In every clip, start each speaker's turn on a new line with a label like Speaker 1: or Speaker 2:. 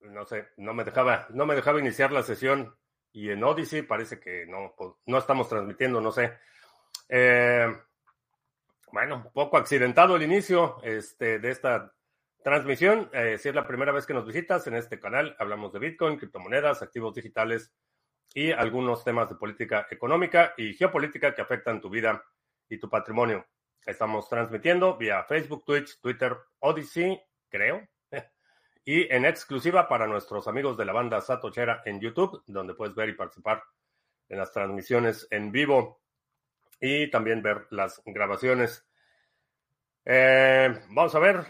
Speaker 1: No sé, no me dejaba, no me dejaba iniciar la sesión. Y en Odyssey parece que no, pues, no estamos transmitiendo, no sé. Eh, bueno, un poco accidentado el inicio este, de esta transmisión. Eh, si es la primera vez que nos visitas en este canal, hablamos de Bitcoin, criptomonedas, activos digitales y algunos temas de política económica y geopolítica que afectan tu vida y tu patrimonio. Estamos transmitiendo vía Facebook, Twitch, Twitter, Odyssey, creo, y en exclusiva para nuestros amigos de la banda Satochera en YouTube, donde puedes ver y participar en las transmisiones en vivo y también ver las grabaciones. Eh, vamos a ver,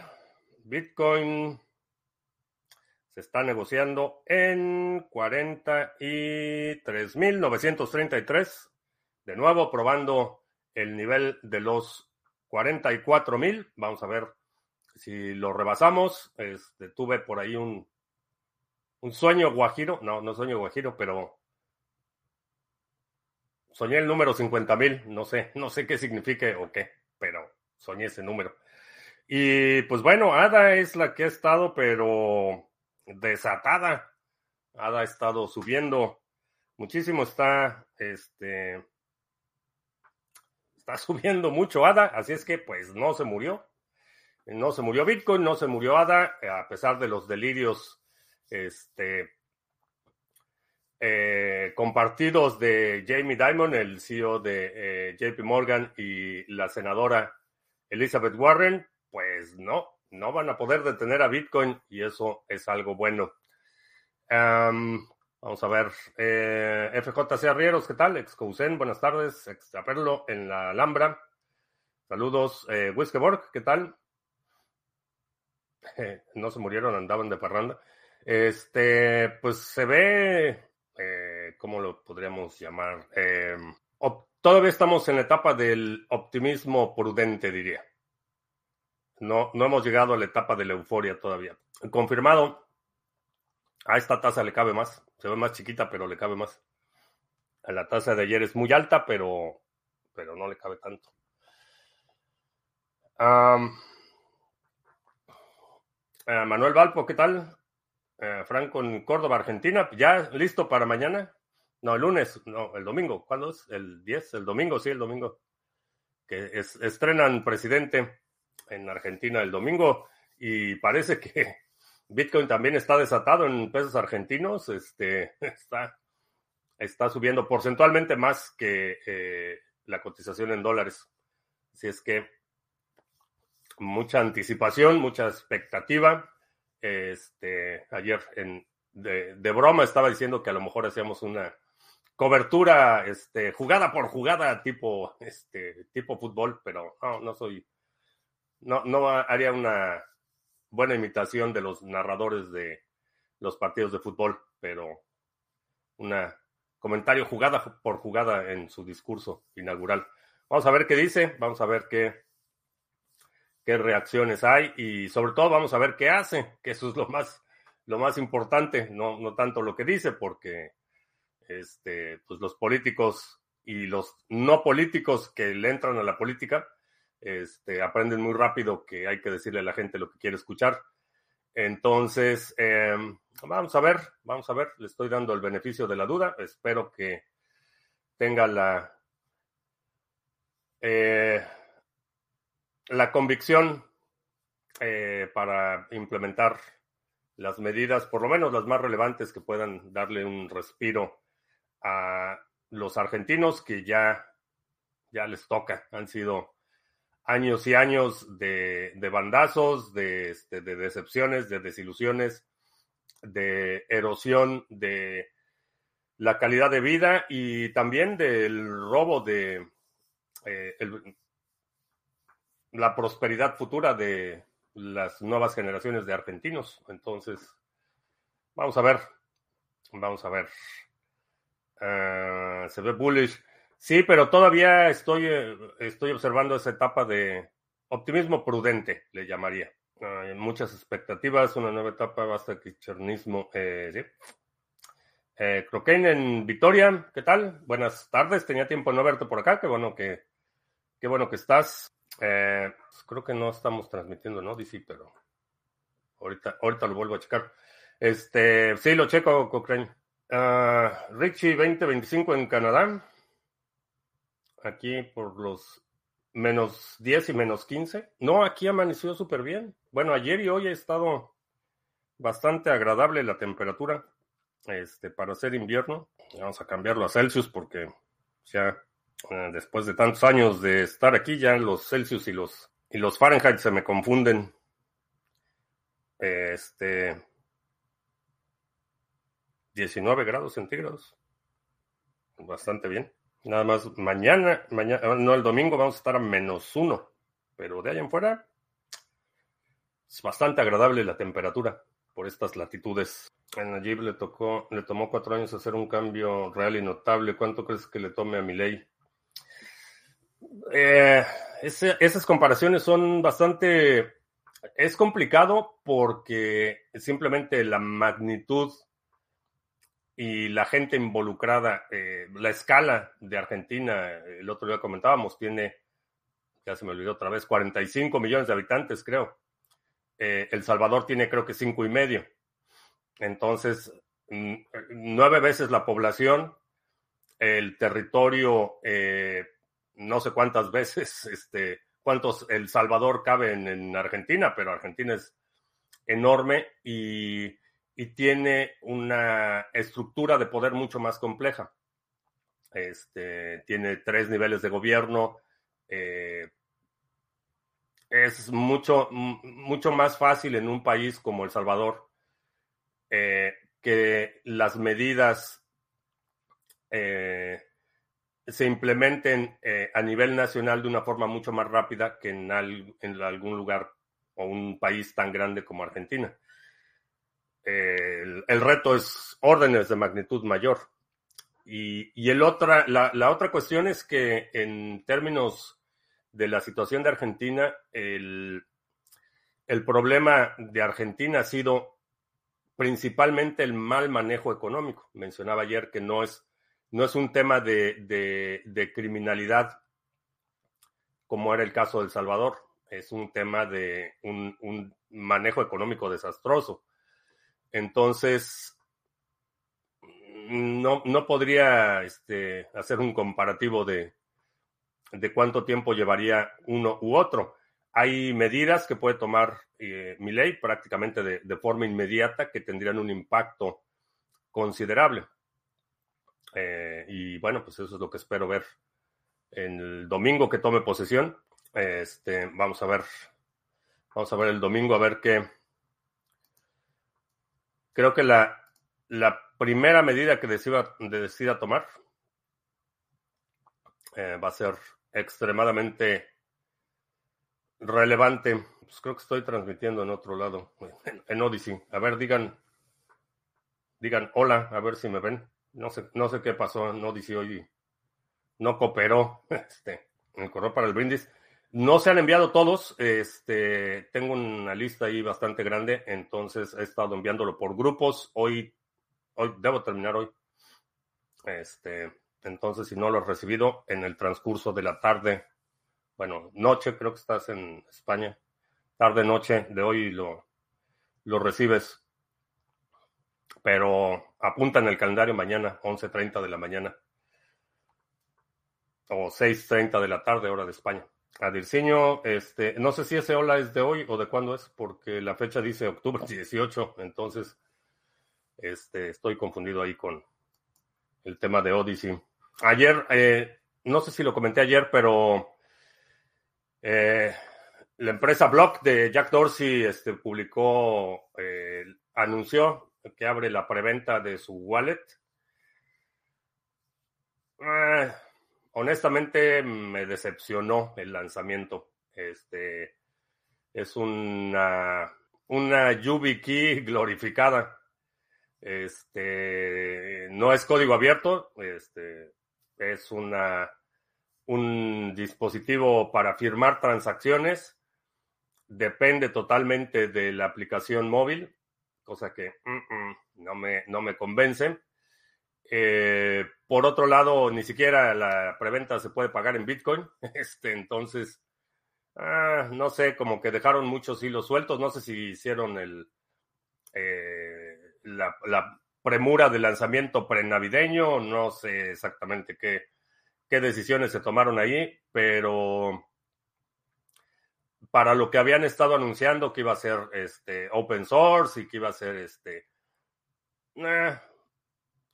Speaker 1: Bitcoin se está negociando en 43.933, de nuevo probando el nivel de los 44.000. Vamos a ver si lo rebasamos, este, tuve por ahí un, un sueño guajiro, no, no sueño guajiro, pero soñé el número 50 mil, no sé, no sé qué signifique o qué, pero soñé ese número. Y pues bueno, Ada es la que ha estado, pero desatada. Ada ha estado subiendo muchísimo, está, este, está subiendo mucho Ada, así es que pues no se murió. No se murió Bitcoin, no se murió ADA, eh, a pesar de los delirios este, eh, compartidos de Jamie Dimon, el CEO de eh, JP Morgan, y la senadora Elizabeth Warren, pues no, no van a poder detener a Bitcoin y eso es algo bueno. vamos a ver, FJC Arrieros, ¿qué tal? Excousen, buenas tardes, ex en la Alhambra. Saludos, eh, ¿qué tal? no se murieron, andaban de parranda. Este, pues se ve, eh, ¿cómo lo podríamos llamar? Eh, todavía estamos en la etapa del optimismo prudente, diría. No, no hemos llegado a la etapa de la euforia todavía. Confirmado, a esta tasa le cabe más. Se ve más chiquita, pero le cabe más. A la tasa de ayer es muy alta, pero, pero no le cabe tanto. Eh, Manuel Valpo, ¿qué tal? Eh, Franco en Córdoba, Argentina. ¿Ya listo para mañana? No, el lunes, no, el domingo. ¿Cuándo es? ¿El 10? El domingo, sí, el domingo. Que estrenan presidente en Argentina el domingo y parece que Bitcoin también está desatado en pesos argentinos. Este, está, está subiendo porcentualmente más que eh, la cotización en dólares. Así es que mucha anticipación, mucha expectativa. Este, ayer en, de, broma estaba diciendo que a lo mejor hacíamos una cobertura este, jugada por jugada tipo, este, tipo fútbol, pero no, no soy, no, no haría una buena imitación de los narradores de los partidos de fútbol, pero una comentario jugada por jugada en su discurso inaugural. Vamos a ver qué dice, vamos a ver qué, qué reacciones hay y sobre todo vamos a ver qué hace, que eso es lo más, lo más importante, no, no tanto lo que dice, porque este, pues los políticos y los no políticos que le entran a la política este, aprenden muy rápido que hay que decirle a la gente lo que quiere escuchar. Entonces, em, vamos a ver, vamos a ver, le estoy dando el beneficio de la duda, espero que tenga la... Eh, la convicción eh, para implementar las medidas, por lo menos las más relevantes que puedan darle un respiro a los argentinos que ya, ya les toca. Han sido años y años de, bandazos, de, este, de, decepciones, de desilusiones, de erosión de la calidad de vida y también del robo de eh, la prosperidad futura de las nuevas generaciones de argentinos. Entonces, vamos a ver, vamos a ver. Ah, se ve bullish. Sí, pero todavía estoy, eh, estoy observando esa etapa de optimismo prudente, le llamaría. Hay muchas expectativas, una nueva etapa, basta que chernismo. Eh, ¿sí? Eh, en Vitoria, ¿qué tal? Buenas tardes, tenía tiempo de no verte por acá, qué bueno que, qué bueno que estás. Eh, pues creo que no estamos transmitiendo, ¿no? DC, pero. ahorita, ahorita lo vuelvo a checar. Este, sí, lo checo, Cochrane. Uh, Richie 2025 en Canadá. Aquí por los menos 10 y menos 15. No, aquí amaneció súper bien. Bueno, ayer y hoy ha estado bastante agradable la temperatura este, para hacer invierno. Vamos a cambiarlo a Celsius porque ya eh, después de tantos años de estar aquí, ya los Celsius y los, y los Fahrenheit se me confunden. Este. 19 grados centígrados. Bastante bien. Nada más mañana, mañana, no el domingo vamos a estar a menos uno. Pero de ahí en fuera es bastante agradable la temperatura por estas latitudes. A Najib le tocó, le tomó cuatro años hacer un cambio real y notable. ¿Cuánto crees que le tome a mi ley? Eh, esas comparaciones son bastante. Es complicado porque simplemente la magnitud y la gente involucrada, eh, la escala de Argentina, el otro día comentábamos, tiene, ya se me olvidó otra vez, 45 millones de habitantes, creo. Eh, el Salvador tiene creo que cinco y medio. Entonces, nueve veces la población, el territorio, no sé cuántas veces, este, cuántos El Salvador cabe en, Argentina, pero Argentina es enorme y, tiene una estructura de poder mucho más compleja. Este, tiene tres niveles de gobierno, eh, es mucho, mucho más fácil en un país como El Salvador eh, que las medidas eh, se implementen eh, a nivel nacional de una forma mucho más rápida que en, algún lugar o un país tan grande como Argentina. El, reto es órdenes de magnitud mayor. Y, el otra, la otra cuestión es que en términos de la situación de Argentina, el, problema de Argentina ha sido principalmente el mal manejo económico. Mencionaba ayer que no es, no es un tema de, criminalidad como era el caso de El Salvador, es un tema de un, manejo económico desastroso. Entonces, no, no podría este, hacer un comparativo de, de cuánto tiempo llevaría uno u otro. Hay medidas que puede tomar eh, mi ley prácticamente de, forma inmediata que tendrían un impacto considerable. Eh, y bueno, pues eso es lo que espero ver en el domingo que tome posesión. Este, vamos a ver, vamos a ver el domingo a ver qué. Creo que la, la primera medida que decida, decida tomar eh, va a ser extremadamente relevante. Pues creo que estoy transmitiendo en otro lado, en, Odyssey. A ver, digan, digan hola, a ver si me ven. No sé, no sé qué pasó en Odyssey hoy. No cooperó este, para el brindis. No se han enviado todos. Este, tengo una lista ahí bastante grande, entonces he estado enviándolo por grupos. Hoy, hoy debo terminar hoy. Este, entonces, si no lo has recibido en el transcurso de la tarde, bueno, noche, creo que estás en España, tarde, noche de hoy lo, lo recibes. Pero apunta en el calendario mañana, 11.30 de la mañana. O 6.30 de la tarde, hora de España. Adirciño, este, no sé si ese hola es de hoy o de cuándo es, porque la fecha dice octubre 18, entonces este, estoy confundido ahí con el tema de Odyssey. Ayer, eh, no sé si lo comenté ayer, pero eh, la empresa Block de Jack Dorsey este, publicó, eh, anunció que abre la preventa de su wallet. honestamente me decepcionó el lanzamiento. Este es una, una YubiKey glorificada. Este no es código abierto. Este es una, un dispositivo para firmar transacciones. Depende totalmente de la aplicación móvil, cosa que no, me, no me convence. Eh, por otro lado, ni siquiera la preventa se puede pagar en Bitcoin. Este, entonces, ah, no sé, como que dejaron muchos hilos sueltos. No sé si hicieron el eh, la, la, premura de lanzamiento prenavideño. No sé exactamente qué, qué decisiones se tomaron ahí, pero para lo que habían estado anunciando que iba a ser este open source y que iba a ser este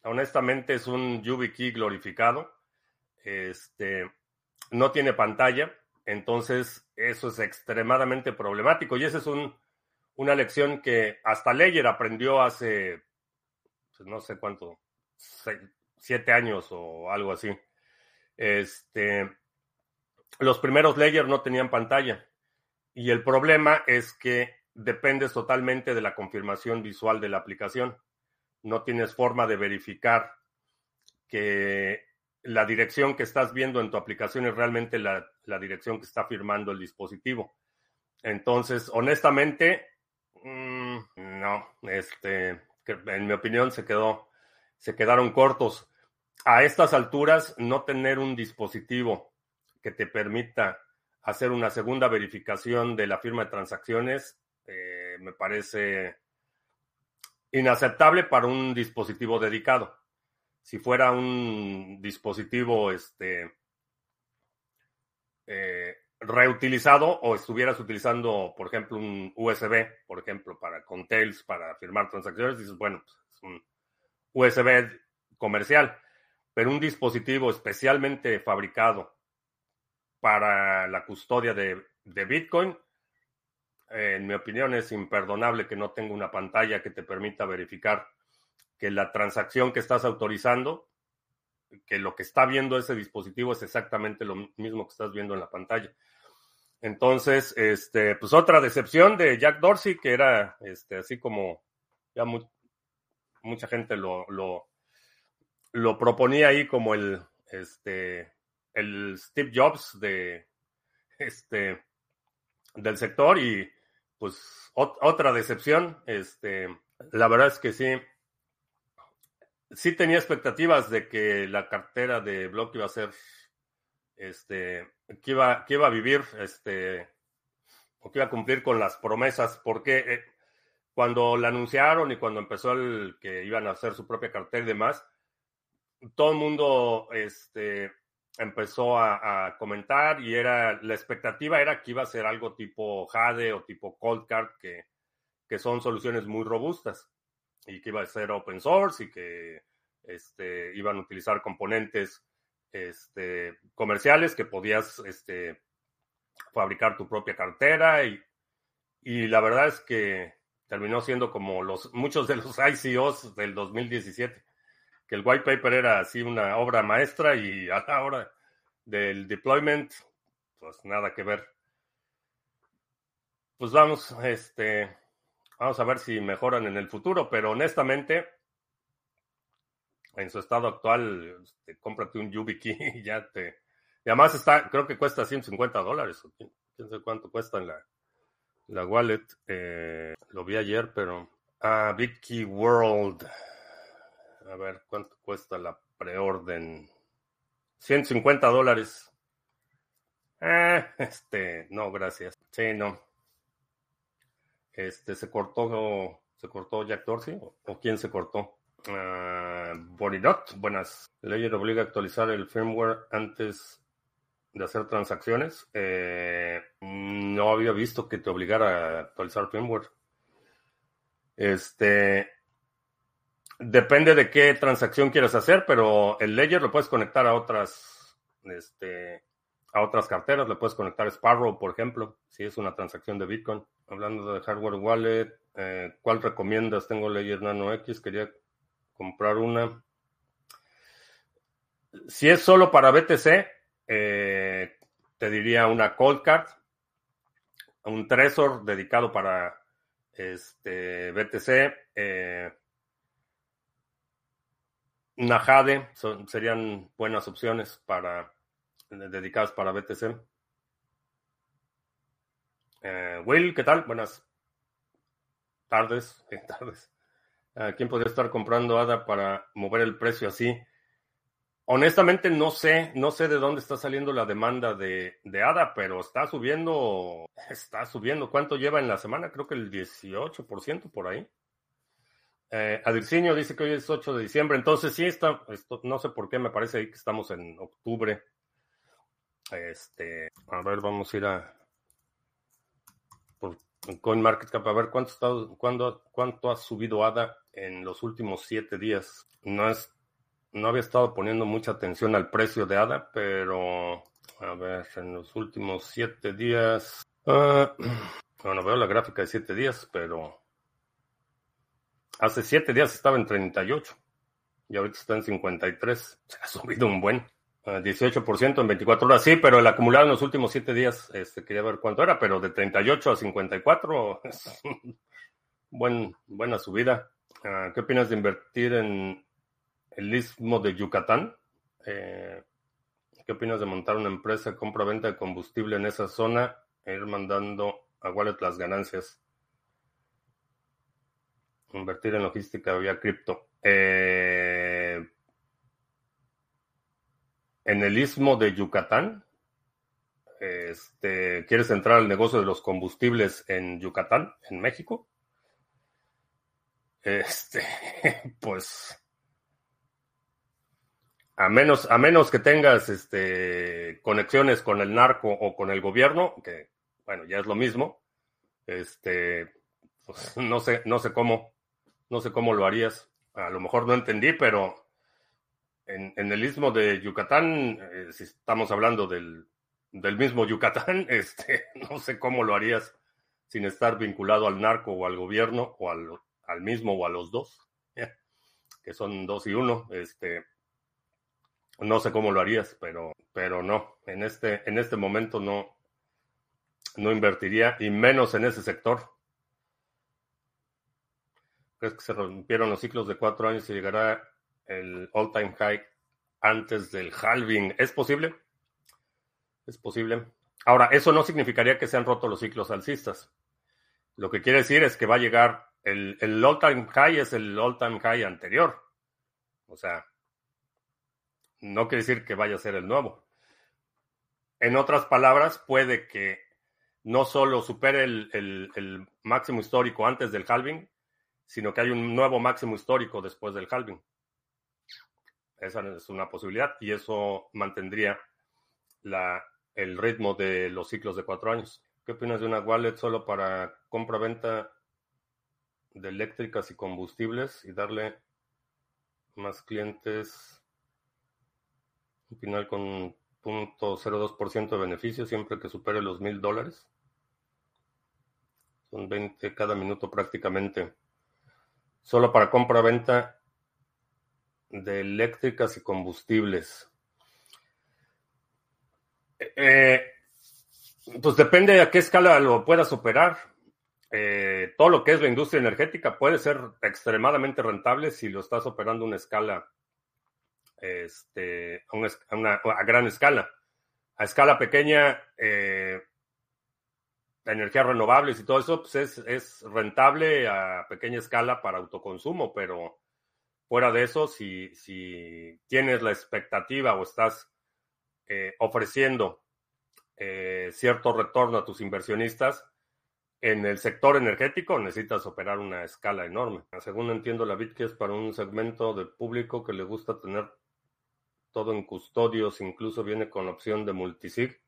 Speaker 1: honestamente es un YubiKey glorificado. Este no tiene pantalla, entonces eso es extremadamente problemático y esa es un, una lección que hasta Ledger aprendió hace pues, no sé cuánto, siete años o algo así. Este, los primeros Ledger no tenían pantalla y el problema es que dependes totalmente de la confirmación visual de la aplicación. No tienes forma de verificar que la dirección que estás viendo en tu aplicación es realmente la, dirección que está firmando el dispositivo. Entonces, honestamente, mmm, no, este, en mi opinión se quedó, se quedaron cortos. A estas alturas, no tener un dispositivo que te permita hacer una segunda verificación de la firma de transacciones eh, me parece inaceptable para un dispositivo dedicado. Si fuera un dispositivo este, eh, reutilizado o estuvieras utilizando, por ejemplo, un USB, por ejemplo, para Contails, para firmar transacciones, dices, bueno, pues, es un USB comercial, pero un dispositivo especialmente fabricado para la custodia de, Bitcoin, en mi opinión es imperdonable que no tenga una pantalla que te permita verificar que la transacción que estás autorizando, que lo que está viendo ese dispositivo es exactamente lo mismo que estás viendo en la pantalla. Entonces, este, pues otra decepción de Jack Dorsey, que era este, así como ya mucha gente lo, lo, lo proponía ahí como el, este, el Steve Jobs de este del sector y pues otra decepción este la verdad es que sí sí tenía expectativas de que la cartera de Block iba a ser este que iba iba a vivir este o que iba a cumplir con las promesas porque eh, cuando la anunciaron y cuando empezó el que iban a hacer su propia cartera y demás todo el mundo este empezó a, comentar y era la expectativa era que iba a ser algo tipo Jade o tipo Cold Card, que, que son soluciones muy robustas y que iba a ser open source y que este, iban a utilizar componentes este, comerciales que podías este, fabricar tu propia cartera y, y la verdad es que terminó siendo como los muchos de los ICOs del 2017 que el white paper era así una obra maestra y a la hora del deployment, pues nada que ver. Pues vamos, este, vamos a ver si mejoran en el futuro, pero honestamente, en su estado actual, este, cómprate un YubiKey y ya te... Y además está, creo que cuesta 150 dólares, quién, sé cuánto cuesta en la, la wallet. Eh, lo vi ayer, pero... Ah, BigKey World. A ver, ¿cuánto cuesta la preorden? 150 dólares. Eh, este, no, gracias. Sí, no. Este, se cortó, se cortó Jack Dorsey, o, quién se cortó. Uh, Borinot, buenas. Ledger obliga a actualizar el firmware antes de hacer transacciones. Eh, no había visto que te obligara a actualizar firmware. Este, Depende de qué transacción quieras hacer, pero el Ledger lo puedes conectar a otras, este, a otras carteras. Le puedes conectar Sparrow, por ejemplo, si es una transacción de Bitcoin. Hablando de hardware wallet, eh, ¿cuál recomiendas? Tengo Ledger Nano X, quería comprar una. Si es solo para BTC, eh, te diría una Cold Card, un Trezor dedicado para este, BTC. Eh, Najade serían buenas opciones para dedicadas para BTC. Eh, Will, ¿qué tal? Buenas tardes. tardes. ¿Quién podría estar comprando ADA para mover el precio así? Honestamente no sé, no sé de dónde está saliendo la demanda de, de ADA, pero está subiendo, está subiendo. ¿Cuánto lleva en la semana? Creo que el 18% por ahí. Eh, Adircinio dice que hoy es 8 de diciembre, entonces sí está, esto, no sé por qué me parece ahí que estamos en octubre. Este, a ver, vamos a ir a por CoinMarketCap a ver cuánto, está, cuánto, cuánto ha subido ADA en los últimos siete días. No es no había estado poniendo mucha atención al precio de ADA, pero a ver, en los últimos siete días. Uh, bueno, veo la gráfica de siete días, pero hace siete días estaba en 38 y ahorita está en 53. Se ha subido un buen. 18% en 24 horas, sí, pero el acumulado en los últimos siete días, este, quería ver cuánto era, pero de 38 a 54 es buen, buena subida. Uh, ¿Qué opinas de invertir en el istmo de Yucatán. Eh, ¿Qué opinas de montar una empresa compra-venta de combustible en esa zona e ir mandando a Wallet las ganancias? Invertir en logística vía cripto. Eh, en el istmo de Yucatán, este, ¿quieres entrar al negocio de los combustibles en Yucatán, en México? Este, pues a menos, a menos que tengas este, conexiones con el narco o con el gobierno, que bueno, ya es lo mismo, este, pues, no sé, no sé cómo, no sé cómo lo harías. A lo mejor no entendí, pero en, el istmo de Yucatán, eh, si estamos hablando del, del mismo Yucatán, este, no sé cómo lo harías sin estar vinculado al narco o al gobierno o al, al mismo o a los dos, que son dos y uno. Este, no sé cómo lo harías, pero, pero no. En este, en este momento no, no invertiría, y menos en ese sector. ¿Crees que se rompieron los ciclos de cuatro años y llegará el all-time high antes del halving? ¿Es posible? Es posible. Ahora, eso no significaría que se han roto los ciclos alcistas. Lo que quiere decir es que va a llegar el, el all-time high es el all-time high anterior. O sea, no quiere decir que vaya a ser el nuevo. En otras palabras, puede que no solo supere el, máximo histórico antes del halving, sino que hay un nuevo máximo histórico después del halving. Esa es una posibilidad y eso mantendría la, el ritmo de los ciclos de cuatro años. ¿Qué opinas de una wallet solo para compra-venta de eléctricas y combustibles y darle más clientes un final con 0.02% de beneficio siempre que supere los mil dólares. Son 20 cada minuto prácticamente. Solo para compra-venta de eléctricas y combustibles. Eh, pues depende a qué escala lo puedas operar. Eh, todo lo que es la industria energética puede ser extremadamente rentable si lo estás operando a una escala este, a gran escala. A escala pequeña, eh, energías renovables y todo eso pues es, es, rentable a pequeña escala para autoconsumo, pero fuera de eso, si, si tienes la expectativa o estás eh, ofreciendo eh, cierto retorno a tus inversionistas, en el sector energético necesitas operar una escala enorme. Según entiendo, la BitKey es para un segmento de público que le gusta tener todo en custodios, incluso viene con opción de multisig,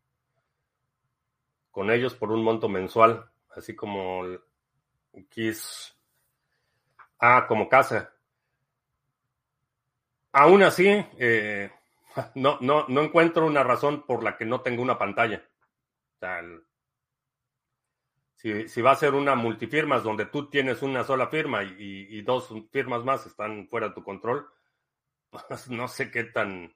Speaker 1: con ellos por un monto mensual, así como KISS. Ah, como casa. Aún así, eh, no, no, no encuentro una razón por la que no tenga una pantalla. si, si, va a ser una multifirmas donde tú tienes una sola firma y, y dos firmas más están fuera de tu control, pues, no sé qué tan,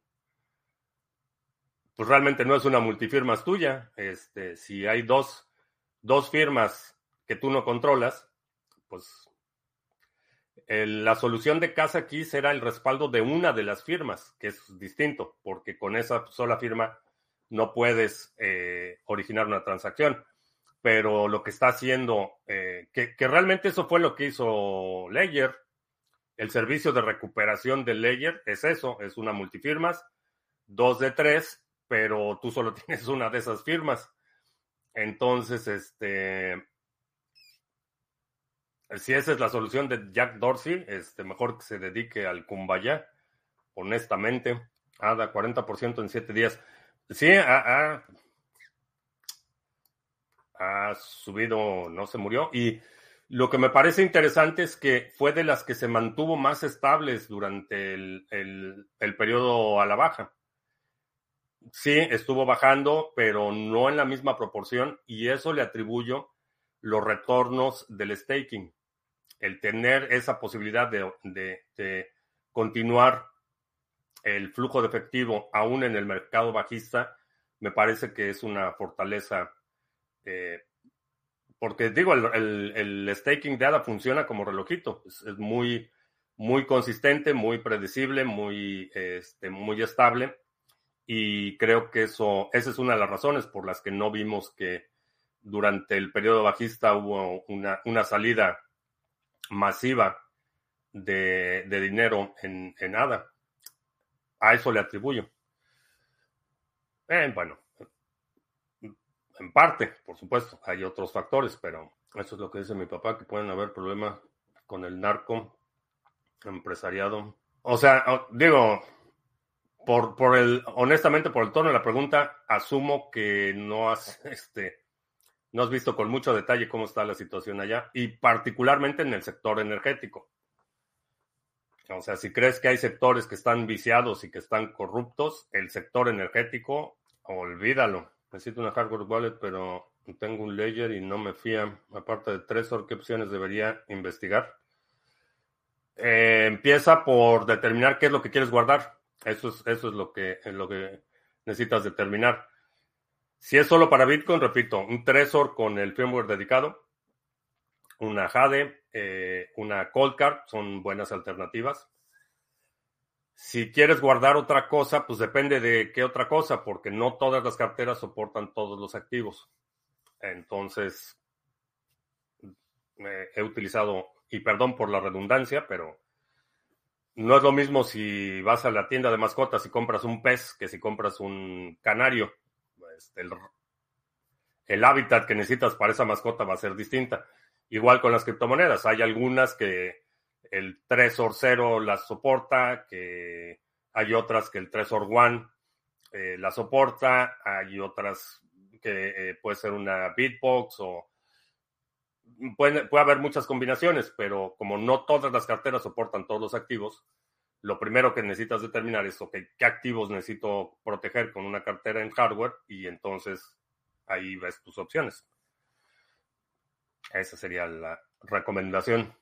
Speaker 1: pues realmente no es una multifirma tuya. Este, si hay dos, dos firmas que tú no controlas, pues la solución de casa aquí será el respaldo de una de las firmas, que es distinto, porque con esa sola firma no puedes eh, originar una transacción. Pero lo que está haciendo, eh, que, que, realmente eso fue lo que hizo Ledger, el servicio de recuperación de Ledger es eso, es una multifirmas dos de tres, pero tú solo tienes una de esas firmas. Entonces, este, si esa es la solución de Jack Dorsey, este, mejor que se dedique al Kumbaya, honestamente. Ada, 40% en siete días. Sí, ha, ha, subido, no se murió. Y lo que me parece interesante es que fue de las que se mantuvo más estables durante el, el periodo a la baja. Sí, estuvo bajando, pero no en la misma proporción y eso le atribuyo los retornos del staking. El tener esa posibilidad de, continuar el flujo de efectivo aún en el mercado bajista, me parece que es una fortaleza. Eh, porque digo, el, staking de ADA funciona como relojito. Es, muy, muy consistente, muy predecible, muy, este, muy estable. Y creo que eso, esa es una de las razones por las que no vimos que durante el periodo bajista hubo una, una salida masiva de, dinero en, en, ADA. A eso le atribuyo. Eh, bueno, en parte, por supuesto, hay otros factores, pero eso es lo que dice mi papá, que pueden haber problemas con el narco empresariado. O sea, digo, por, por el, honestamente, por el tono de la pregunta, asumo que no has, este, no has visto con mucho detalle cómo está la situación allá y particularmente en el sector energético. O sea, si crees que hay sectores que están viciados y que están corruptos, el sector energético, olvídalo. Necesito una hardware wallet, pero tengo un ledger y no me fía. Aparte de Trezor, ¿qué opciones debería investigar? Eh, empieza por determinar qué es lo que quieres guardar. Eso es, eso es lo que, lo que necesitas determinar. Si es solo para Bitcoin, repito, un Trezor con el firmware dedicado, una Jade, eh, una Cold Card, son buenas alternativas. Si quieres guardar otra cosa, pues depende de qué otra cosa, porque no todas las carteras soportan todos los activos. Entonces, he utilizado, y perdón por la redundancia, pero no es lo mismo si vas a la tienda de mascotas y compras un pez que si compras un canario. Pues, el, hábitat que necesitas para esa mascota va a ser distinta. Igual con las criptomonedas. Hay algunas que el Trezor 0 las soporta, que hay otras que el Trezor One eh, la soporta, hay otras que eh, puede ser una Bitbox o puede, haber muchas combinaciones, pero como no todas las carteras soportan todos los activos, lo primero que necesitas determinar es, ¿qué activos necesito proteger con una cartera en hardware? Y entonces ahí ves tus opciones. Esa sería la recomendación.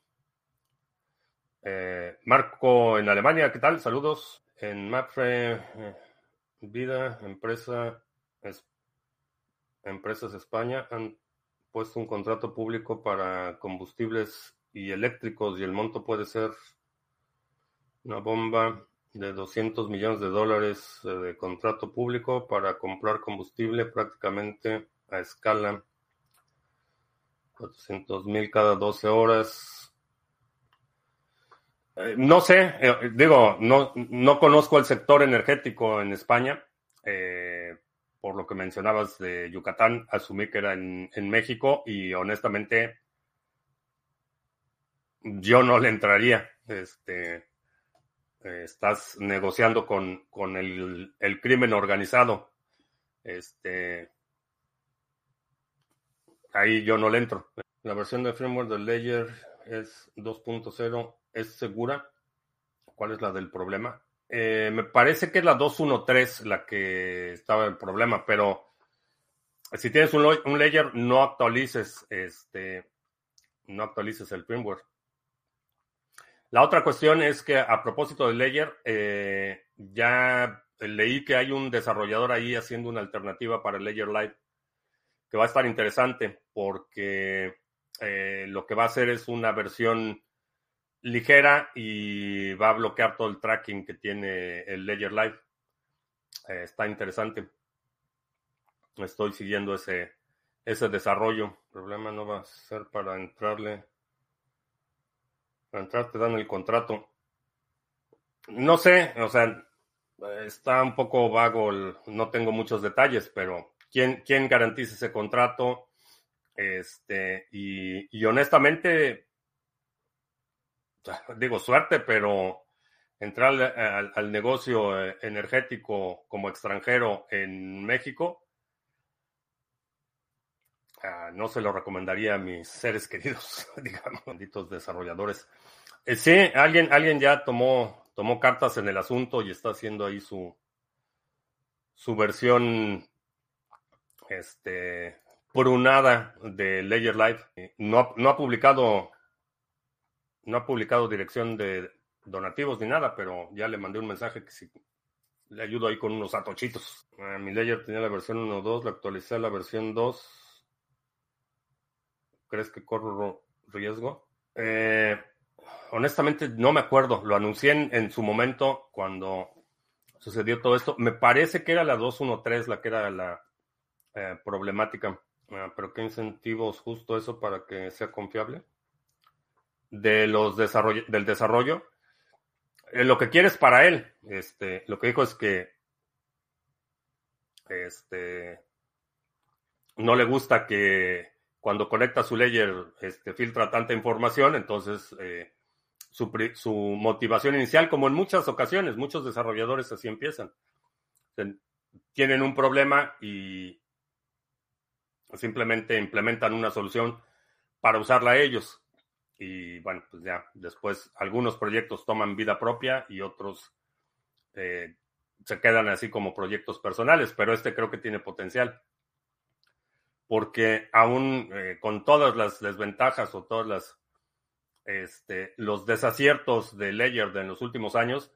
Speaker 1: Eh, Marco en Alemania, ¿qué tal? Saludos. En Mapfre, eh, Vida, empresa, Empresas España puesto un contrato público para combustibles y eléctricos y el monto puede ser una bomba de 200 millones de dólares eh, de contrato público para comprar combustible prácticamente a escala. 400 mil cada 12 horas. Eh, no sé, eh, digo, no, no conozco el sector energético en España por lo que mencionabas de Yucatán, asumí que era en, México y honestamente yo no le entraría. Este, estás negociando con, el, crimen organizado. Este, ahí yo no le entro. La versión de firmware del Layer es 2.0. ¿Es segura? ¿Cuál es la del problema? Eh, me parece que es la 213 la que estaba el problema, pero si tienes un, layer, no actualices este, no actualices el firmware. La otra cuestión es que a propósito del layer, eh, ya leí que hay un desarrollador ahí haciendo una alternativa para layer live que va a estar interesante porque eh, lo que va a hacer es una versión ligera y va a bloquear todo el tracking que tiene el Ledger Live. Eh, está interesante. Estoy siguiendo ese, ese desarrollo. El problema no va a ser para entrarle. Para entrar te dan el contrato. No sé, o sea, está un poco vago, no tengo muchos detalles, pero ¿quién, quién garantiza ese contrato? Este, y, honestamente, digo suerte, pero entrar al, negocio eh, energético como extranjero en México, ah, no se lo recomendaría a mis seres queridos, digamos, benditos desarrolladores. Eh, sí, alguien, alguien ya tomó, tomó cartas en el asunto y está haciendo ahí su, su versión este, prunada de Ledger Live. No, no ha publicado no ha publicado dirección de donativos ni nada, pero ya le mandé un mensaje que si le ayudo ahí con unos atochitos. Ah, mi Ledger tenía la versión 1.2, la actualicé a la versión 2. ¿Crees que corro riesgo? Eh, honestamente no me acuerdo. Lo anuncié en, su momento cuando sucedió todo esto. Me parece que era la 2.1.3 la que era la eh, problemática. Ah, pero ¿qué incentivos justo eso para que sea confiable? De los desarrollo, del desarrollo. Eh, lo que quieres para él. Este, lo que dijo es que este, no le gusta que cuando conecta su layer este, filtra tanta información, entonces eh, su, su, motivación inicial, como en muchas ocasiones, muchos desarrolladores así empiezan. Tienen un problema y simplemente implementan una solución para usarla ellos. Y bueno, pues ya después algunos proyectos toman vida propia y otros eh, se quedan así como proyectos personales, pero este creo que tiene potencial. Porque aún eh, con todas las desventajas o todas las este, los desaciertos de Ledger en los últimos años,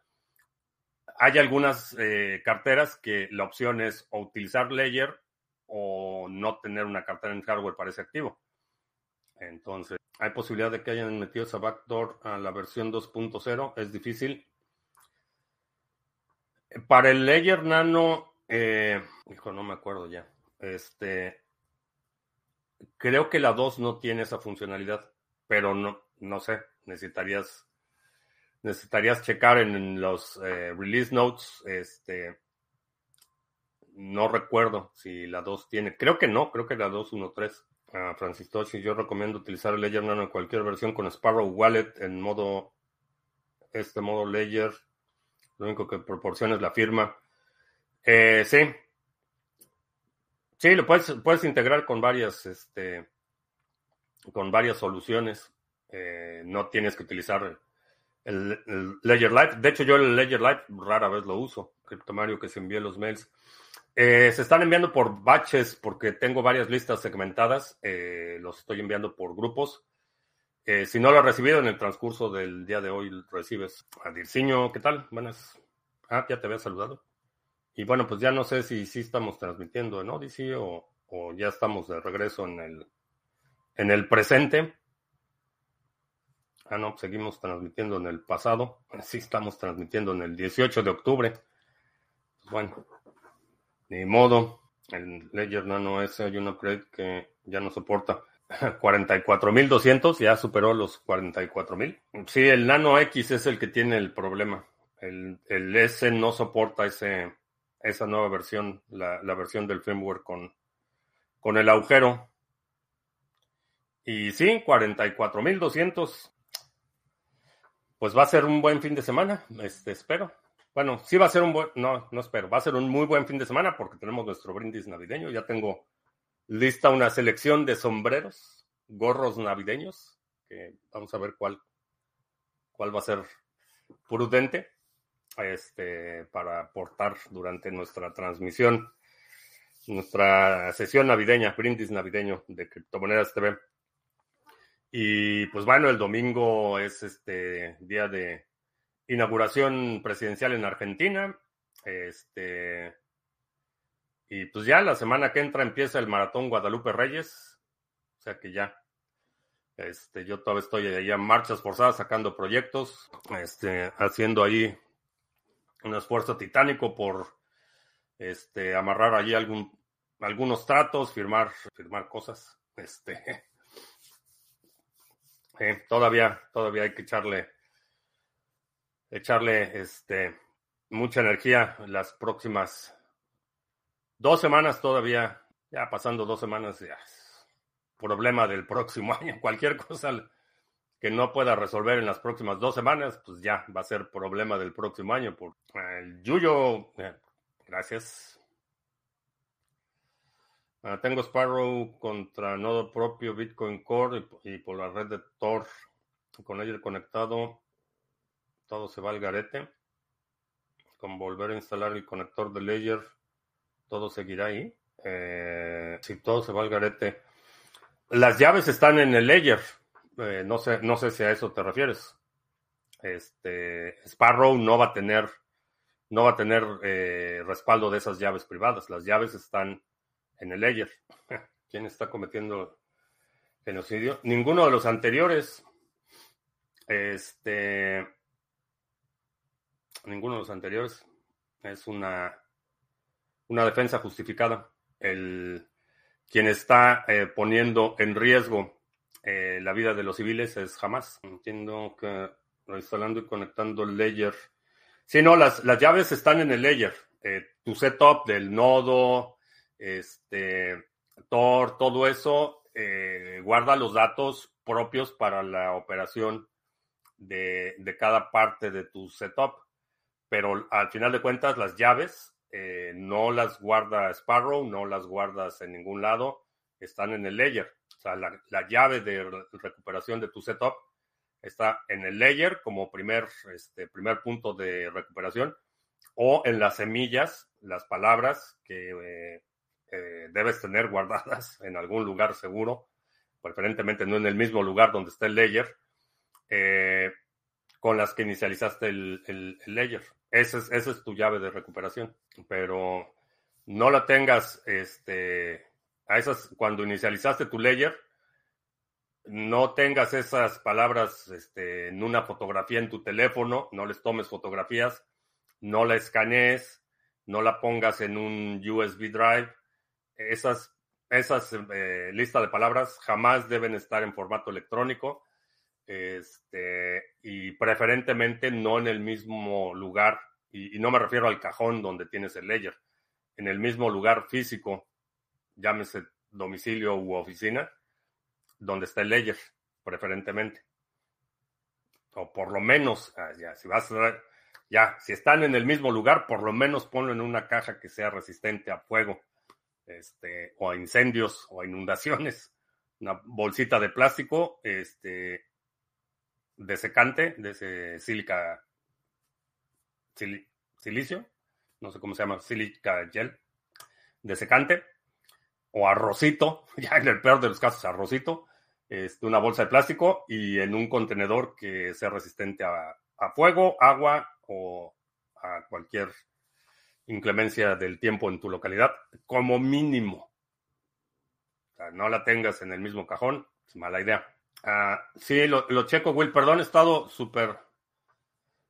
Speaker 1: hay algunas eh, carteras que la opción es o utilizar Ledger o no tener una cartera en hardware para ese activo. Entonces, hay posibilidad de que hayan metido esa backdoor a la versión 2.0. Es difícil. Para el Ledger Nano, eh, hijo, no me acuerdo ya. Este, creo que la 2 no tiene esa funcionalidad, pero no, no sé. Necesitarías, necesitarías checar en los eh, release notes, este, no recuerdo si la 2 tiene. Creo que no, creo que la 2.1.3. Francis si yo recomiendo utilizar Ledger Nano en cualquier versión con Sparrow Wallet en modo, este modo Ledger. Lo único que proporciona es la firma. Eh, sí. Sí, lo puedes, puedes integrar con varias, este, con varias soluciones. Eh, no tienes que utilizar el, Ledger Live. De hecho, yo el Ledger Live rara vez lo uso. Criptomario que se envíe los mails. Eh, se están enviando por batches porque tengo varias listas segmentadas. Eh, los estoy enviando por grupos. Eh, si no lo has recibido en el transcurso del día de hoy, recibes a Dirciño. ¿Qué tal? Buenas. Ah, ya te había saludado. Y bueno, pues ya no sé si sí estamos transmitiendo en Odyssey o, o ya estamos de regreso en el, en el presente. Ah, no, seguimos transmitiendo en el pasado. Sí, estamos transmitiendo en el 18 de octubre. Bueno, ni modo. El Ledger Nano S hay un upgrade que ya no soporta. 44.200, ya superó los 44.000. Sí, el Nano X es el que tiene el problema. El, el S no soporta ese, esa nueva versión, la, la versión del firmware con, con el agujero. Y sí, 44.200. Pues va a ser un buen fin de semana, este, espero. Bueno, sí va a ser un buen, no, no espero, va a ser un muy buen fin de semana porque tenemos nuestro brindis navideño. Ya tengo lista una selección de sombreros, gorros navideños, que vamos a ver cuál, cuál va a ser prudente este, para aportar durante nuestra transmisión, nuestra sesión navideña, brindis navideño de Criptomonedas TV. Y pues bueno, el domingo es este día de inauguración presidencial en Argentina. Este, y pues ya la semana que entra empieza el maratón Guadalupe Reyes. O sea que ya. Este, yo todavía estoy ahí en marchas forzadas sacando proyectos, este, haciendo ahí un esfuerzo titánico por este, amarrar allí algún, algunos tratos, firmar, firmar cosas. Este, eh, todavía, todavía hay que echarle echarle este mucha energía las próximas dos semanas todavía, ya pasando dos semanas, ya problema del próximo año. Cualquier cosa que no pueda resolver en las próximas dos semanas, pues ya va a ser problema del próximo año. Por el Yuyo, eh, gracias. Ah, tengo Sparrow contra nodo propio Bitcoin Core y, por la red de Tor. Con ella conectado, todo se va al garete. Con volver a instalar el conector de Ledger, todo seguirá ahí. Eh, si todo se va al garete. Las llaves están en el Ledger. Eh, no, sé, no sé si a eso te refieres. Este, Sparrow no va a tener, no va a tener eh, respaldo de esas llaves privadas. Las llaves están en el Ledger. ¿Quién está cometiendo genocidio? Ninguno de los anteriores. Este. Ninguno de los anteriores. Es una, una defensa justificada. El, quien está eh, poniendo en riesgo eh, la vida de los civiles es jamás. Entiendo que instalando y conectando el layer. Sí, no, las, las llaves están en el layer. Eh, tu setup del nodo, este, Tor, todo eso, eh, guarda los datos propios para la operación de, cada parte de tu setup. Pero al final de cuentas, las llaves eh, no las guarda Sparrow, no las guardas en ningún lado, están en el layer. O sea, la, llave de recuperación de tu setup está en el layer como primer, este, primer punto de recuperación o en las semillas, las palabras que eh, eh, debes tener guardadas en algún lugar seguro, preferentemente no en el mismo lugar donde está el layer, eh, con las que inicializaste el, layer. Esa es, esa es, tu llave de recuperación, pero no la tengas este, a esas, cuando inicializaste tu layer, no tengas esas palabras este, en una fotografía en tu teléfono, no les tomes fotografías, no la escanees, no la pongas en un USB drive, esas, esas eh, listas de palabras jamás deben estar en formato electrónico este, y preferentemente no en el mismo lugar, y, no me refiero al cajón donde tienes el ledger, en el mismo lugar físico, llámese domicilio u oficina, donde está el ledger, preferentemente. O por lo menos, ah, ya, si vas ya, si están en el mismo lugar, por lo menos ponlo en una caja que sea resistente a fuego este, o a incendios o a inundaciones. Una bolsita de plástico este, desecante, de ese sílica, silicio, no sé cómo se llama, sílica gel, desecante, o arrocito, ya en el peor de los casos, arrocito, este, una bolsa de plástico y en un contenedor que sea resistente a fuego, agua o a cualquier inclemencia del tiempo en tu localidad, como mínimo. no la tengas en el mismo cajón, es mala idea. Ah, sí, lo, checo, Will, perdón, he estado súper,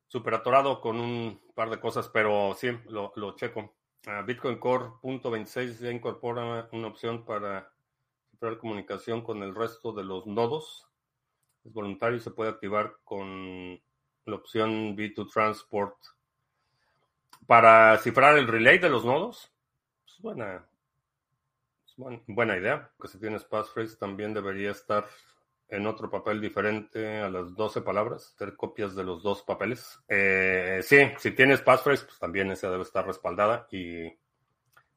Speaker 1: súper atorado con un par de cosas, pero sí, lo, checo. Uh, Bitcoin Core .26 ya incorpora una opción para separar comunicación con el resto de los nodos. Es voluntario y se puede activar con la opción B2 Transport para cifrar el relay de los nodos. Es buena, buena, idea. Que si tienes passphrase también debería estar en otro papel diferente a las 12 palabras, hacer copias de los dos papeles. Eh, sí, si tienes passphrase, pues también esa debe estar respaldada y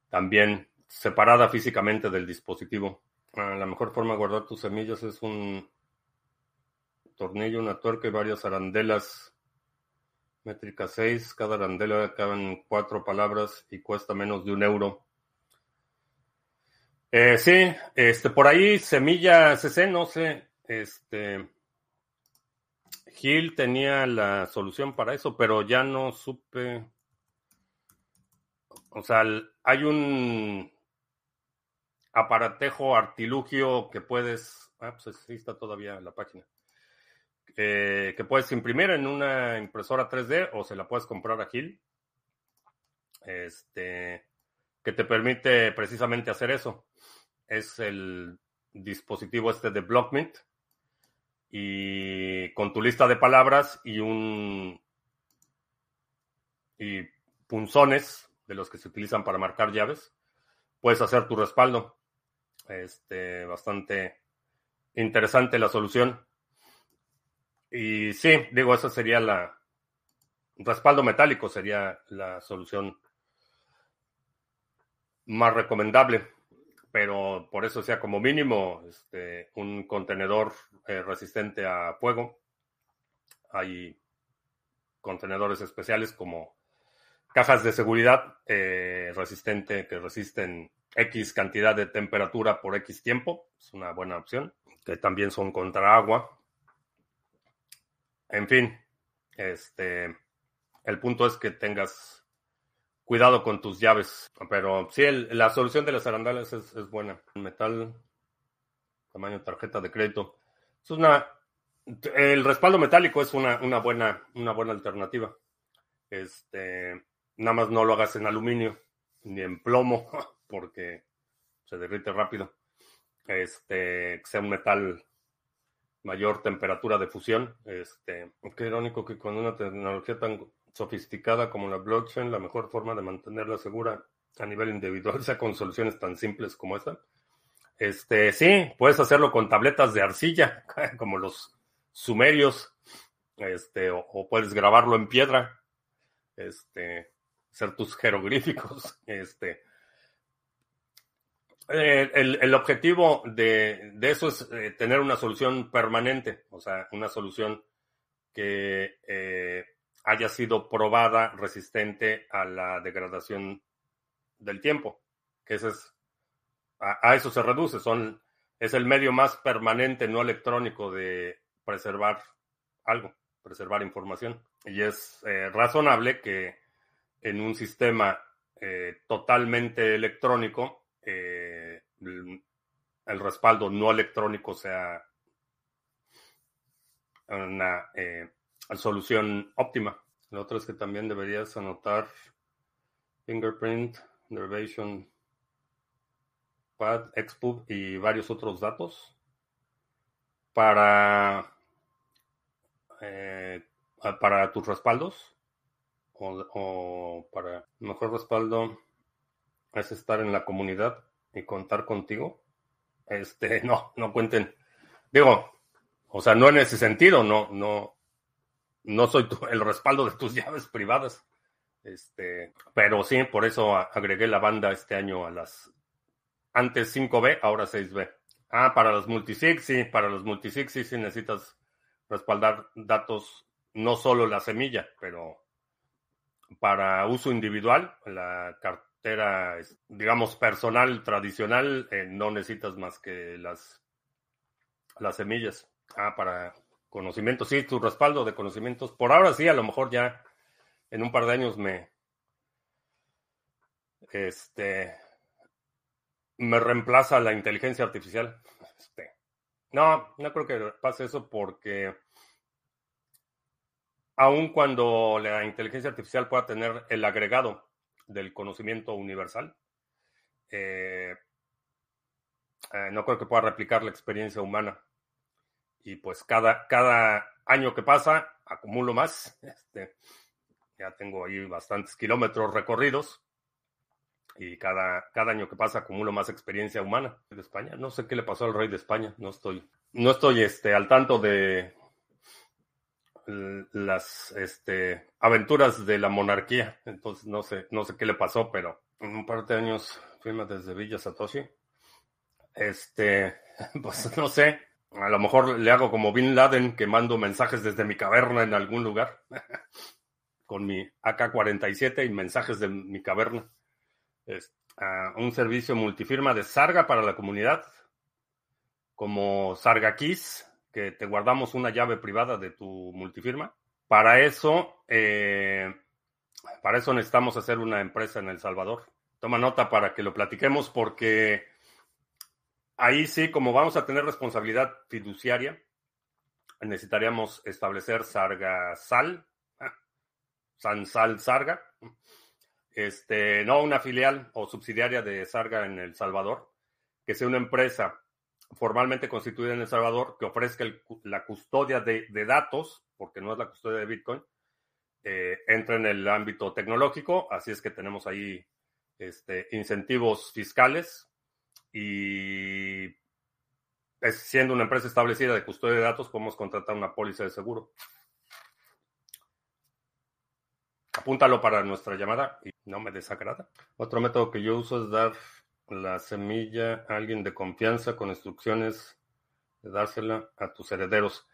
Speaker 1: también separada físicamente del dispositivo. Ah, la mejor forma de guardar tus semillas es un tornillo, una tuerca y varias arandelas Métrica 6, cada arandela caben cuatro palabras y cuesta menos de un euro. Eh, sí, este, por ahí Semilla CC, no sé, este, Gil tenía la solución para eso, pero ya no supe. O sea, hay un aparatejo, artilugio que puedes. Ah, pues sí está todavía la página. Eh, que puedes imprimir en una impresora 3D o se la puedes comprar a Gil. Este, que te permite precisamente hacer eso. Es el dispositivo este de BlockMint y con tu lista de palabras y un y punzones de los que se utilizan para marcar llaves, puedes hacer tu respaldo. Este, bastante interesante la solución. Y sí, digo, esa sería la respaldo metálico sería la solución más recomendable, pero por eso sea como mínimo este, un contenedor eh, resistente a fuego. Hay contenedores especiales como cajas de seguridad eh, resistente que resisten X cantidad de temperatura por X tiempo. Es una buena opción. Que también son contra agua. En fin, este, el punto es que tengas cuidado con tus llaves. Pero sí, la solución de las arandales es, es buena. Metal, tamaño tarjeta de crédito. Es una, el respaldo metálico es una, una, buena, una buena alternativa. Este, nada más no lo hagas en aluminio ni en plomo porque se derrite rápido. Este, que sea un metal mayor temperatura de fusión. Este, qué irónico que con una tecnología tan sofisticada como la blockchain, la mejor forma de mantenerla segura a nivel individual sea con soluciones tan simples como esta. Este, sí, puedes hacerlo con tabletas de arcilla, como los sumerios, este, o, puedes grabarlo en piedra, este, hacer tus jeroglíficos, este. Eh, el, objetivo de, eso es eh, tener una solución permanente, o sea, una solución que eh, haya sido probada resistente a la degradación del tiempo, que ese es, a, eso se reduce, son, es el medio más permanente no electrónico de preservar algo, preservar información. Y es eh, razonable que en un sistema eh, totalmente electrónico, eh, el, respaldo no electrónico sea una solución óptima. Lo otro es que también deberías anotar fingerprint, derivation, pad, expub y varios otros datos para, eh, para tus respaldos o para mejor respaldo es estar en la comunidad y contar contigo. Este, no, no cuenten. Digo, o sea, no en ese sentido, no, no, no soy el respaldo de tus llaves privadas. Este, pero sí, por eso agregué la banda este año a las antes 5B, ahora 6B. Ah, para los multisig, sí, para los multisig sí, sí necesitas respaldar datos, no solo la semilla, pero para uso individual, la cartera, digamos, personal, tradicional, eh, no necesitas más que las, las semillas. Ah, para conocimientos, sí, tu respaldo de conocimientos. Por ahora sí, a lo mejor ya en un par de años me, este, me reemplaza la inteligencia artificial. Este, no, no creo que pase eso porque aun cuando la inteligencia artificial pueda tener el agregado del conocimiento universal, eh, eh, no creo que pueda replicar la experiencia humana y pues cada, cada año que pasa acumulo más. Este, ya tengo ahí bastantes kilómetros recorridos y cada, cada año que pasa acumulo más experiencia humana de España. No sé qué le pasó al rey de España, no estoy, no estoy este, al tanto de las este, aventuras de la monarquía, entonces no sé, no sé qué le pasó, pero en un par de años firma desde Villa Satoshi. Este, pues no sé, a lo mejor le hago como Bin Laden, que mando mensajes desde mi caverna en algún lugar, con mi AK-47 y mensajes de mi caverna. Es, un servicio multifirma de Sarga para la comunidad, como Sarga Keys, que te guardamos una llave privada de tu multifirma. Para eso, eh, para eso necesitamos hacer una empresa en El Salvador. Toma nota para que lo platiquemos porque Ahí sí, como vamos a tener responsabilidad fiduciaria, necesitaríamos establecer Sarga Sal, ah, Sansal Sarga, este, no una filial o subsidiaria de Sarga en El Salvador, que sea una empresa formalmente constituida en El Salvador que ofrezca la custodia de, datos, porque no es la custodia de Bitcoin, eh, entra en el ámbito tecnológico, así es que tenemos ahí este, incentivos fiscales y siendo una empresa establecida de custodia de datos, podemos contratar una póliza de seguro. Apúntalo para nuestra llamada y no me desagrada. Otro método que yo uso es dar la semilla alguien de confianza con instrucciones de dársela a tus herederos.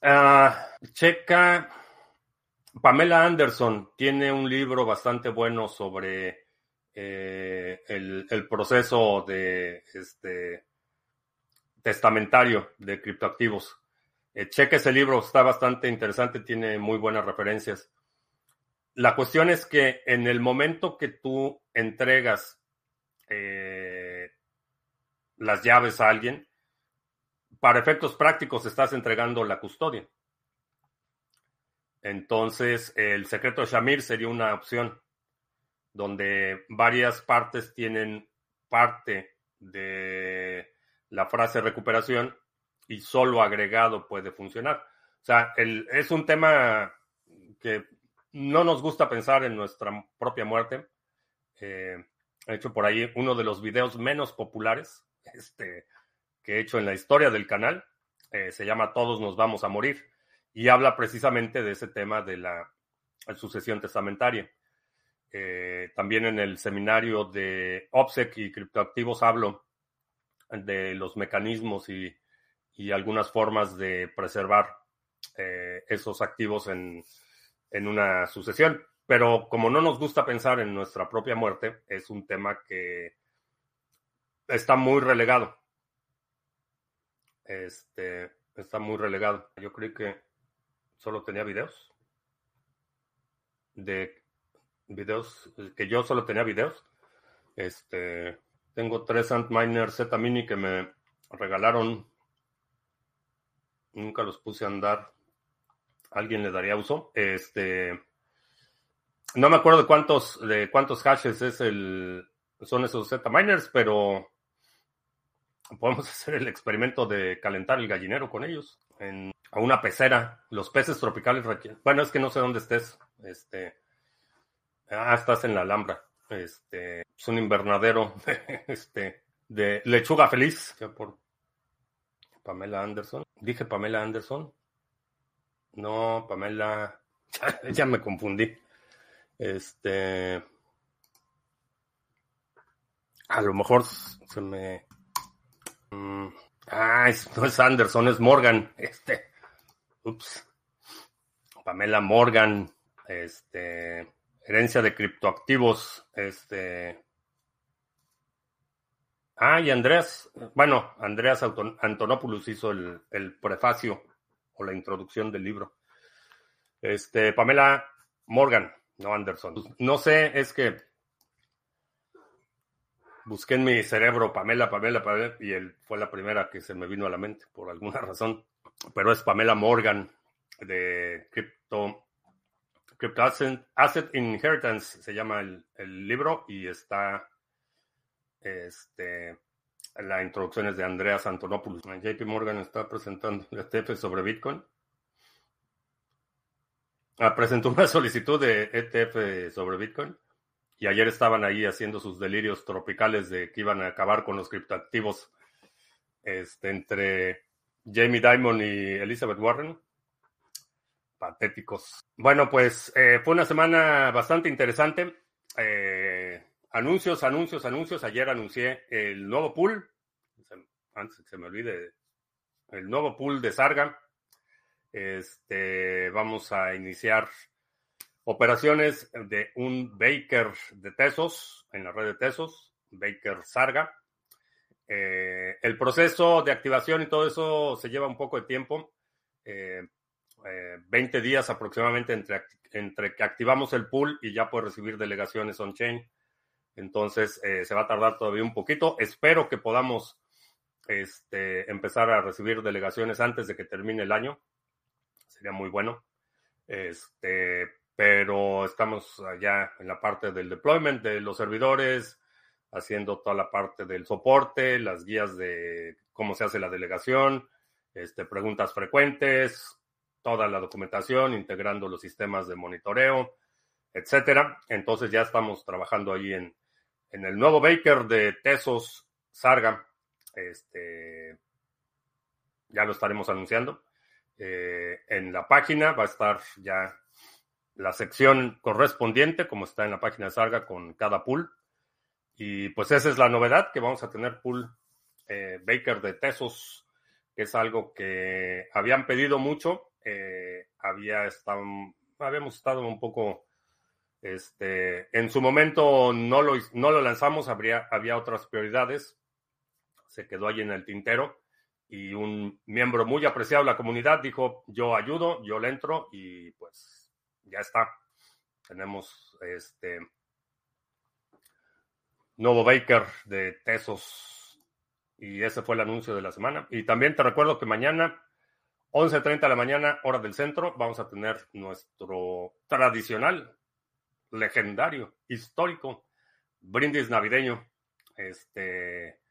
Speaker 1: Ah, checa. Pamela Anderson tiene un libro bastante bueno sobre eh, el, proceso de este testamentario de criptoactivos. Eh, cheque ese libro, está bastante interesante, tiene muy buenas referencias. La cuestión es que en el momento que tú entregas eh, las llaves a alguien, para efectos prácticos estás entregando la custodia. Entonces, el secreto de Shamir sería una opción donde varias partes tienen parte de la frase recuperación y solo agregado puede funcionar. O sea, es un tema que no nos gusta pensar en nuestra propia muerte. Eh, he hecho por ahí uno de los videos menos populares este, que he hecho en la historia del canal. Eh, se llama Todos nos vamos a morir y habla precisamente de ese tema de la sucesión testamentaria. Eh, también en el seminario de OPSEC y criptoactivos hablo de los mecanismos y, algunas formas de preservar esos activos en una sucesión. Pero como no nos gusta pensar en nuestra propia muerte, es un tema que está muy relegado. Este está muy relegado. Yo creí que solo tenía videos. De videos, que yo solo tenía videos. Este, tengo tres Antminer Z Mini que me regalaron. Nunca los puse a andar. Alguien le daría uso. Este, no me acuerdo cuántos, de cuántos hashes es el, son esos Z miners, pero podemos hacer el experimento de calentar el gallinero con ellos en, a una pecera. Los peces tropicales requieren. Bueno, es que no sé dónde estés. Este. Ah, estás en la Alhambra. Este. Es un invernadero este, de lechuga feliz. Por Pamela Anderson. Dije Pamela Anderson. No, Pamela. ya me confundí. Este. A lo mejor se me Mm, ah, no es Anderson, es Morgan. Este. Ups. Pamela Morgan. Este. Herencia de criptoactivos. Este. Ah, y Andreas. Bueno, Andreas Antonopoulos hizo el, el prefacio o la introducción del libro. Este, Pamela Morgan, no Anderson. No sé, es que busqué en mi cerebro Pamela, Pamela, Pamela, y él fue la primera que se me vino a la mente por alguna razón. Pero es Pamela Morgan de Crypto, Crypto Asset, Inheritance, se llama el, libro, y está este, la introducción es de Andreas Antonopoulos. JP Morgan está presentando el ETF sobre Bitcoin. Ah, presentó una solicitud de ETF sobre Bitcoin. Y ayer estaban ahí haciendo sus delirios tropicales de que iban a acabar con los criptoactivos este, entre Jamie Dimon y Elizabeth Warren. Patéticos. Bueno, pues eh, fue una semana bastante interesante. Eh, anuncios, anuncios, anuncios. Ayer anuncié el nuevo pool. Antes que se me olvide, el nuevo pool de Sarga. Este, vamos a iniciar Operaciones de un Baker de Tesos, en la red de Tesos, Baker Sarga. Eh, el proceso de activación y todo eso se lleva un poco de tiempo, 20 eh, eh, días aproximadamente entre, entre que activamos el pool y ya puede recibir delegaciones on-chain. Entonces se va a tardar todavía un poquito. Espero que podamos este, empezar a recibir delegaciones antes de que termine el año. Sería muy bueno. Este, pero estamos allá en la parte del deployment de los servidores, haciendo toda la parte del soporte, las guías de cómo se hace la delegación, este, preguntas frecuentes, toda la documentación, integrando los sistemas de monitoreo, etcétera. Entonces ya estamos trabajando ahí en, en el nuevo Baker de Tesos Sarga. Este, ya lo estaremos anunciando. Eh, en la página va a estar ya la sección correspondiente, como está en la página de Sarga, con cada pool. Y pues esa es la novedad, que vamos a tener pool eh, Baker de Tesos, que es algo que habían pedido mucho. Eh, había estado, habíamos estado un poco, este, en su momento no lo, no lo lanzamos, habría, había otras prioridades. Se quedó ahí en el tintero y un miembro muy apreciado de la comunidad dijo, yo ayudo, yo le entro y pues ya está. Tenemos este nuevo Baker de Tesos y ese fue el anuncio de la semana. Y también te recuerdo que mañana, 11.30 de la mañana, hora del centro, vamos a tener nuestro tradicional, legendario, histórico brindis navideño. Este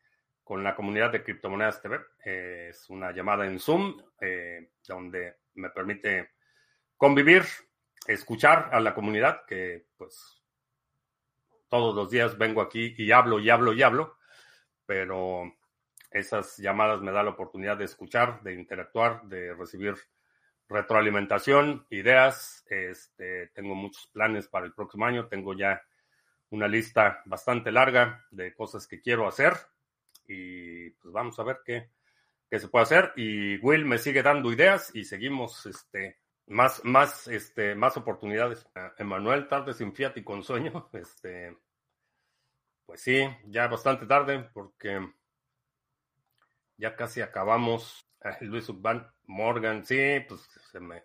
Speaker 1: con la comunidad de Criptomonedas TV. es una llamada en Zoom eh, donde me permite convivir, escuchar a la comunidad, que pues todos los días vengo aquí y hablo y hablo y hablo, pero esas llamadas me dan la oportunidad de escuchar, de interactuar, de recibir retroalimentación, ideas. Este, tengo muchos planes para el próximo año, tengo ya una lista bastante larga de cosas que quiero hacer y pues vamos a ver qué, se puede hacer. Y Will me sigue dando ideas y seguimos este, más, más, este, más oportunidades. Emanuel, tarde sin fiat y con sueño. Este, pues sí, ya bastante tarde porque ya casi acabamos. Luis Van Morgan, sí, pues se me,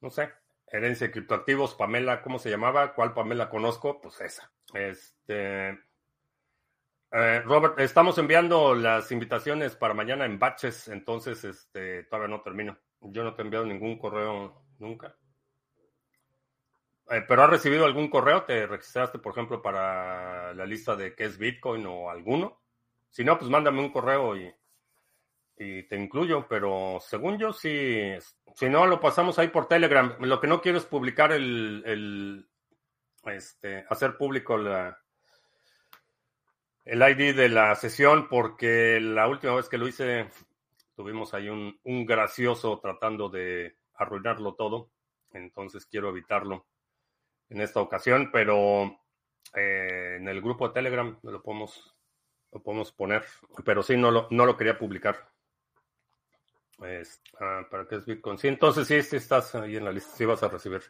Speaker 1: no sé, herencia de criptoactivos, Pamela, ¿cómo se llamaba? ¿Cuál Pamela conozco? Pues esa. Este, eh, Robert, estamos enviando las invitaciones para mañana en batches, entonces este, todavía no termino. Yo no te he enviado ningún correo nunca. Eh, ¿Pero has recibido algún correo? ¿Te registraste, por ejemplo, para la lista de qué es Bitcoin o alguno? Si no, pues mándame un correo y, te incluyo, pero según yo, sí, si no, lo pasamos ahí por Telegram. Lo que no quiero es publicar el, el este, hacer público la, el ID de la sesión porque la última vez que lo hice tuvimos ahí un, gracioso tratando de arruinarlo todo. Entonces quiero evitarlo en esta ocasión, pero eh, en el grupo de Telegram lo podemos, lo podemos poner. Pero sí, no lo, no lo quería publicar. Ah, ¿Para qué es Bitcoin? Sí, entonces sí, sí, estás ahí en la lista, sí vas a recibir.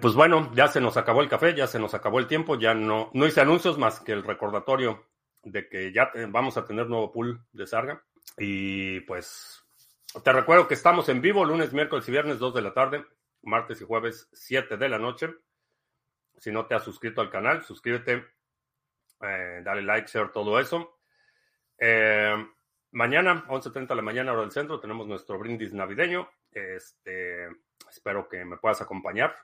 Speaker 1: pues bueno, ya se nos acabó el café, ya se nos acabó el tiempo, ya no, no hice anuncios más que el recordatorio de que ya vamos a tener nuevo pool de Sarga. Y pues te recuerdo que estamos en vivo lunes, miércoles y viernes 2 de la tarde, martes y jueves 7 de la noche. Si no te has suscrito al canal, suscríbete, eh, dale like, share, todo eso. Eh, mañana, 11.30 de la mañana, hora del centro, tenemos nuestro brindis navideño. Este, espero que me puedas acompañar.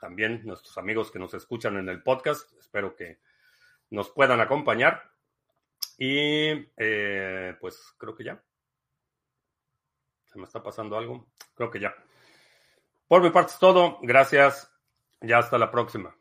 Speaker 1: También nuestros amigos que nos escuchan en el podcast, espero que nos puedan acompañar. Y eh, pues creo que ya. Se me está pasando algo. Creo que ya. Por mi parte es todo. Gracias. Ya hasta la próxima.